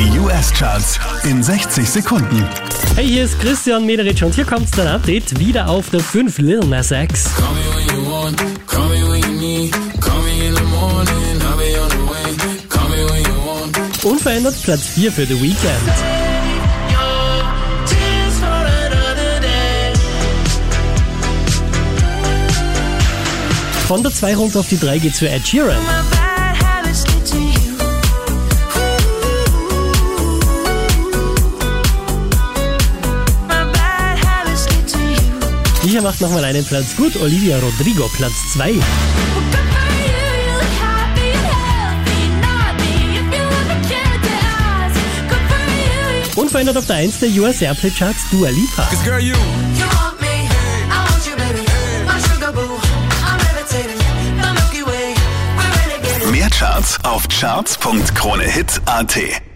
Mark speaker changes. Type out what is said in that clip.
Speaker 1: Die US-Charts in 60 Sekunden.
Speaker 2: Hey, hier ist Christian Mederich und hier kommt dein Update. Wieder auf der 5 Lil Nas X. Unverändert Platz 4 für The Weeknd.
Speaker 3: Day.
Speaker 2: Von der 2 runter auf die 3 geht's für Ed Sheeran. Hier macht nochmal einen Platz gut. Olivia Rodrigo, Platz 2.
Speaker 4: Good for you, you look happy and healthy. Not me, if you ever cared to ask. Good for you,
Speaker 2: Unverändert auf der 1 der US Airplay Charts Dua Lipa.
Speaker 1: Mehr Charts auf charts.kronehit.at